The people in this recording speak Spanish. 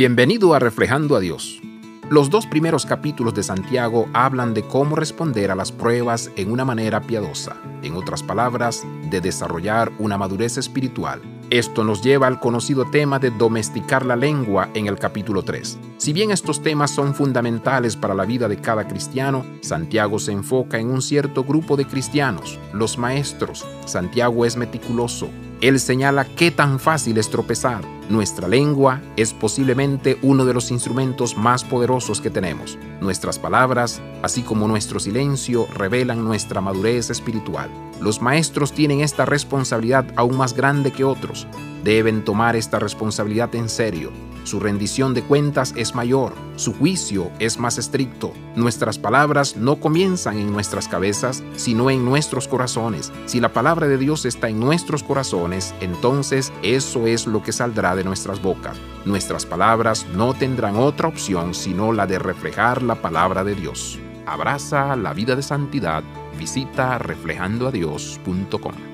Bienvenido a Reflejando a Dios. Los dos primeros capítulos de Santiago hablan de cómo responder a las pruebas en una manera piadosa, en otras palabras, de desarrollar una madurez espiritual. Esto nos lleva al conocido tema de domesticar la lengua en el capítulo 3. Si bien estos temas son fundamentales para la vida de cada cristiano, Santiago se enfoca en un cierto grupo de cristianos, los maestros. Santiago es meticuloso, él señala qué tan fácil es tropezar. Nuestra lengua es posiblemente uno de los instrumentos más poderosos que tenemos. Nuestras palabras, así como nuestro silencio, revelan nuestra madurez espiritual. Los maestros tienen esta responsabilidad aún más grande que otros. Deben tomar esta responsabilidad en serio su rendición de cuentas es mayor, su juicio es más estricto. Nuestras palabras no comienzan en nuestras cabezas, sino en nuestros corazones. Si la palabra de Dios está en nuestros corazones, entonces eso es lo que saldrá de nuestras bocas. Nuestras palabras no tendrán otra opción sino la de reflejar la palabra de Dios. Abraza la vida de santidad. Visita reflejandoadios.com.